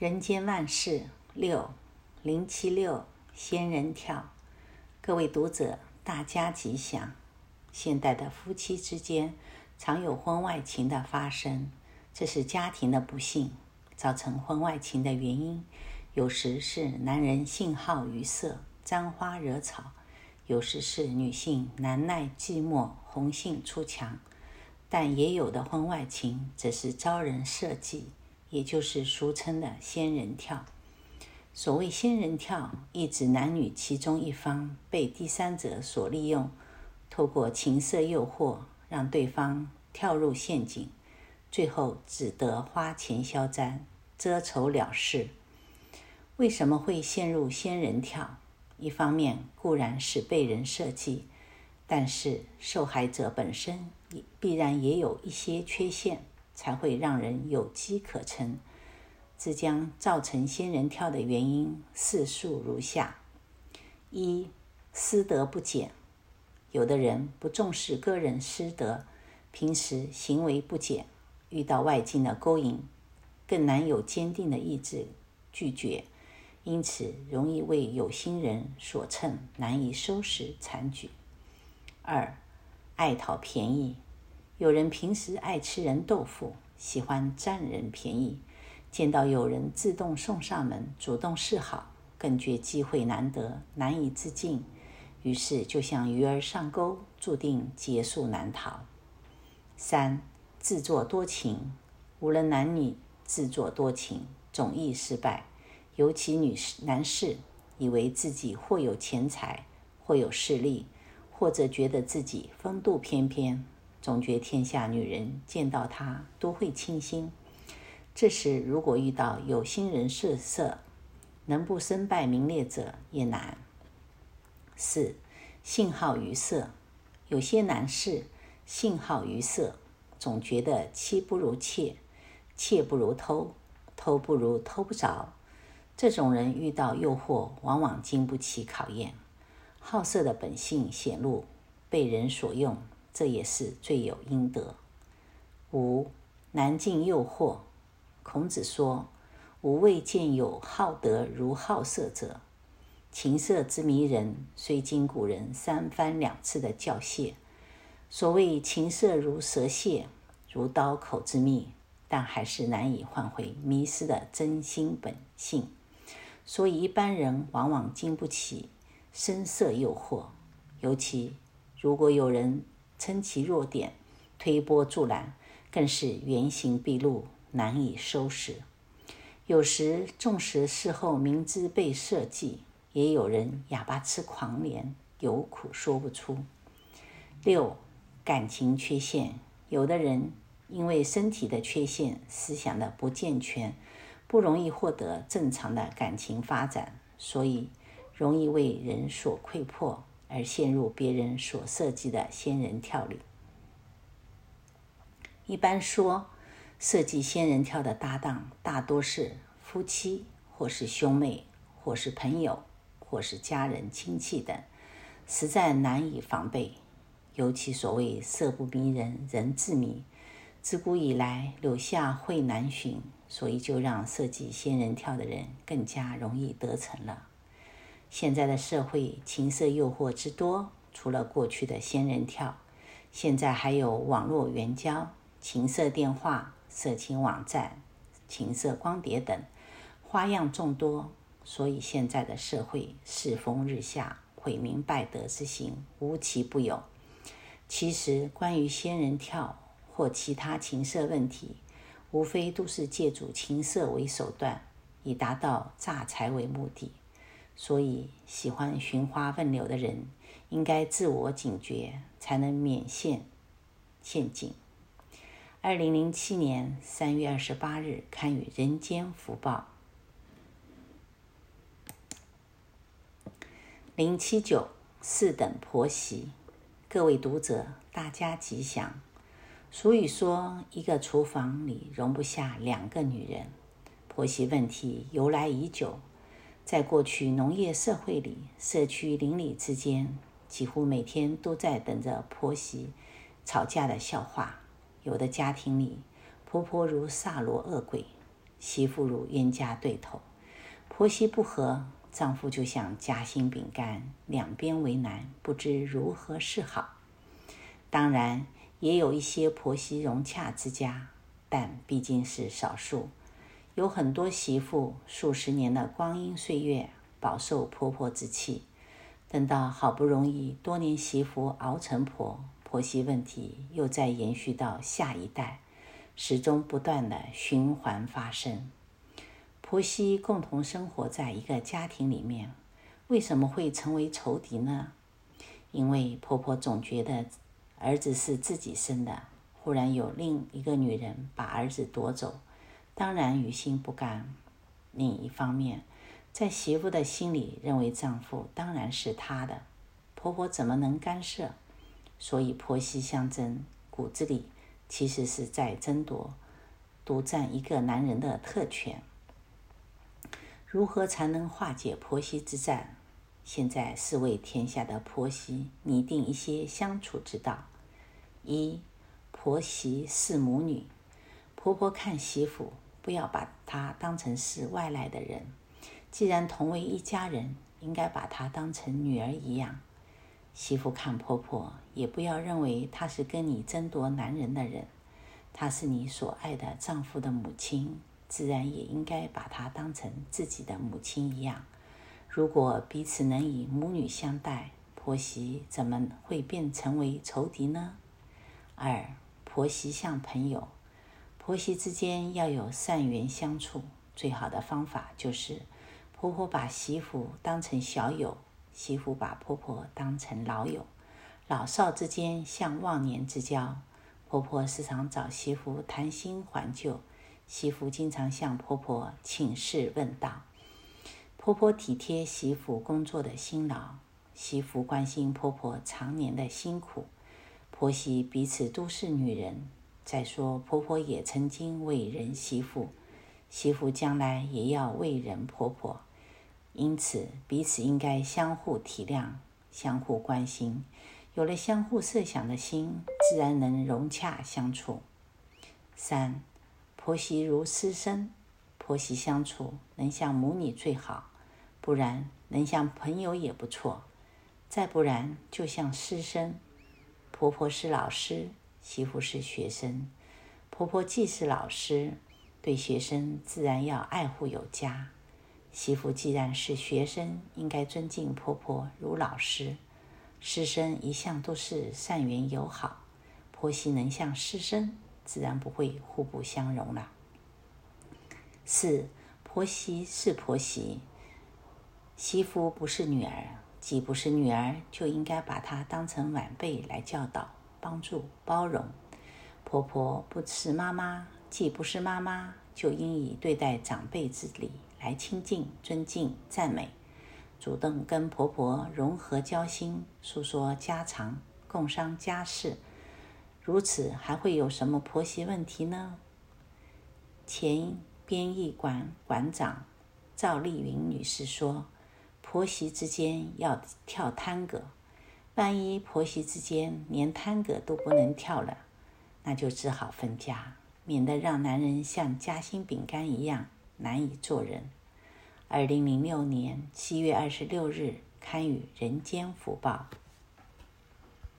人间万事六零七六仙人跳，各位读者，大家吉祥。现代的夫妻之间常有婚外情的发生，这是家庭的不幸。造成婚外情的原因，有时是男人性好于色，沾花惹草；有时是女性难耐寂寞，红杏出墙。但也有的婚外情，则是遭人设计。也就是俗称的仙人跳。所谓仙人跳，意指男女其中一方被第三者所利用，透过情色诱惑，让对方跳入陷阱，最后只得花钱消灾，遮丑了事。为什么会陷入仙人跳？一方面固然是被人设计，但是受害者本身也必然也有一些缺陷。才会让人有机可乘。这将造成仙人跳的原因四述如下：一、私德不检，有的人不重视个人私德，平时行为不检，遇到外境的勾引，更难有坚定的意志拒绝，因此容易为有心人所乘，难以收拾残局。二、爱讨便宜。有人平时爱吃人豆腐，喜欢占人便宜，见到有人自动送上门，主动示好，更觉机会难得，难以自禁，于是就像鱼儿上钩，注定劫数难逃。三、自作多情，无论男女，自作多情总易失败，尤其女士、男士以为自己或有钱财，或有势力，或者觉得自己风度翩翩。总觉天下女人见到他都会倾心，这时如果遇到有心人设色，能不身败名裂者也难。四、性好于色，有些男士性好于色，总觉得妻不如妾，妾不如偷，偷不如偷不着。这种人遇到诱惑，往往经不起考验，好色的本性显露，被人所用。这也是罪有应得。五、难禁诱惑。孔子说：“吾未见有好德如好色者。”情色之迷人，虽经古人三番两次的教诫。所谓情色如蛇蝎，如刀口之蜜，但还是难以换回迷失的真心本性。所以一般人往往经不起声色诱惑，尤其如果有人。称其弱点，推波助澜，更是原形毕露，难以收拾。有时纵使事后明知被设计，也有人哑巴吃黄连，有苦说不出。六、感情缺陷，有的人因为身体的缺陷、思想的不健全，不容易获得正常的感情发展，所以容易为人所溃破。而陷入别人所设计的仙人跳里。一般说，设计仙人跳的搭档大多是夫妻，或是兄妹，或是朋友，或是家人亲戚等，实在难以防备。尤其所谓“色不迷人，人自迷”，自古以来柳下惠难寻，所以就让设计仙人跳的人更加容易得逞了。现在的社会情色诱惑之多，除了过去的仙人跳，现在还有网络援交、情色电话、色情网站、情色光碟等，花样众多。所以现在的社会世风日下，毁名败德之行无奇不有。其实关于仙人跳或其他情色问题，无非都是借助情色为手段，以达到诈财为目的。所以，喜欢寻花问柳的人，应该自我警觉，才能免陷陷阱。二零零七年三月二十八日刊于《人间福报》。零七九四等婆媳，各位读者，大家吉祥。俗语说，一个厨房里容不下两个女人，婆媳问题由来已久。在过去农业社会里，社区邻里之间几乎每天都在等着婆媳吵架的笑话。有的家庭里，婆婆如萨罗恶鬼，媳妇如冤家对头，婆媳不和，丈夫就像夹心饼干，两边为难，不知如何是好。当然，也有一些婆媳融洽之家，但毕竟是少数。有很多媳妇数十年的光阴岁月，饱受婆婆之气，等到好不容易多年媳妇熬成婆，婆媳问题又再延续到下一代，始终不断的循环发生。婆媳共同生活在一个家庭里面，为什么会成为仇敌呢？因为婆婆总觉得。儿子是自己生的，忽然有另一个女人把儿子夺走，当然于心不甘。另一方面，在媳妇的心里认为丈夫当然是她的，婆婆怎么能干涉？所以婆媳相争，骨子里其实是在争夺独占一个男人的特权。如何才能化解婆媳之战？现在是为天下的婆媳拟定一些相处之道。一，婆媳是母女，婆婆看媳妇，不要把她当成是外来的人。既然同为一家人，应该把她当成女儿一样。媳妇看婆婆，也不要认为她是跟你争夺男人的人，她是你所爱的丈夫的母亲，自然也应该把她当成自己的母亲一样。如果彼此能以母女相待，婆媳怎么会变成为仇敌呢？二，婆媳像朋友，婆媳之间要有善缘相处。最好的方法就是，婆婆把媳妇当成小友，媳妇把婆婆当成老友。老少之间像忘年之交，婆婆时常找媳妇谈心还旧，媳妇经常向婆婆请示问道。婆婆体贴媳妇工作的辛劳，媳妇关心婆婆常年的辛苦。婆媳彼此都是女人，再说婆婆也曾经为人媳妇，媳妇将来也要为人婆婆，因此彼此应该相互体谅、相互关心，有了相互设想的心，自然能融洽相处。三，婆媳如师生，婆媳相处能像母女最好，不然能像朋友也不错，再不然就像师生。婆婆是老师，媳妇是学生。婆婆既是老师，对学生自然要爱护有加；媳妇既然是学生，应该尊敬婆婆如老师。师生一向都是善缘友好，婆媳能像师生，自然不会互不相容了。四，婆媳是婆媳，媳妇不是女儿。既不是女儿，就应该把她当成晚辈来教导、帮助、包容。婆婆不是妈妈，既不是妈妈，就应以对待长辈之礼来亲近、尊敬、赞美，主动跟婆婆融合交心，诉说家常，共商家事。如此还会有什么婆媳问题呢？前编译馆馆长赵丽云女士说。婆媳之间要跳探戈，万一婆媳之间连探戈都不能跳了，那就只好分家，免得让男人像夹心饼干一样难以做人。二零零六年七月二十六日刊于《人间福报》。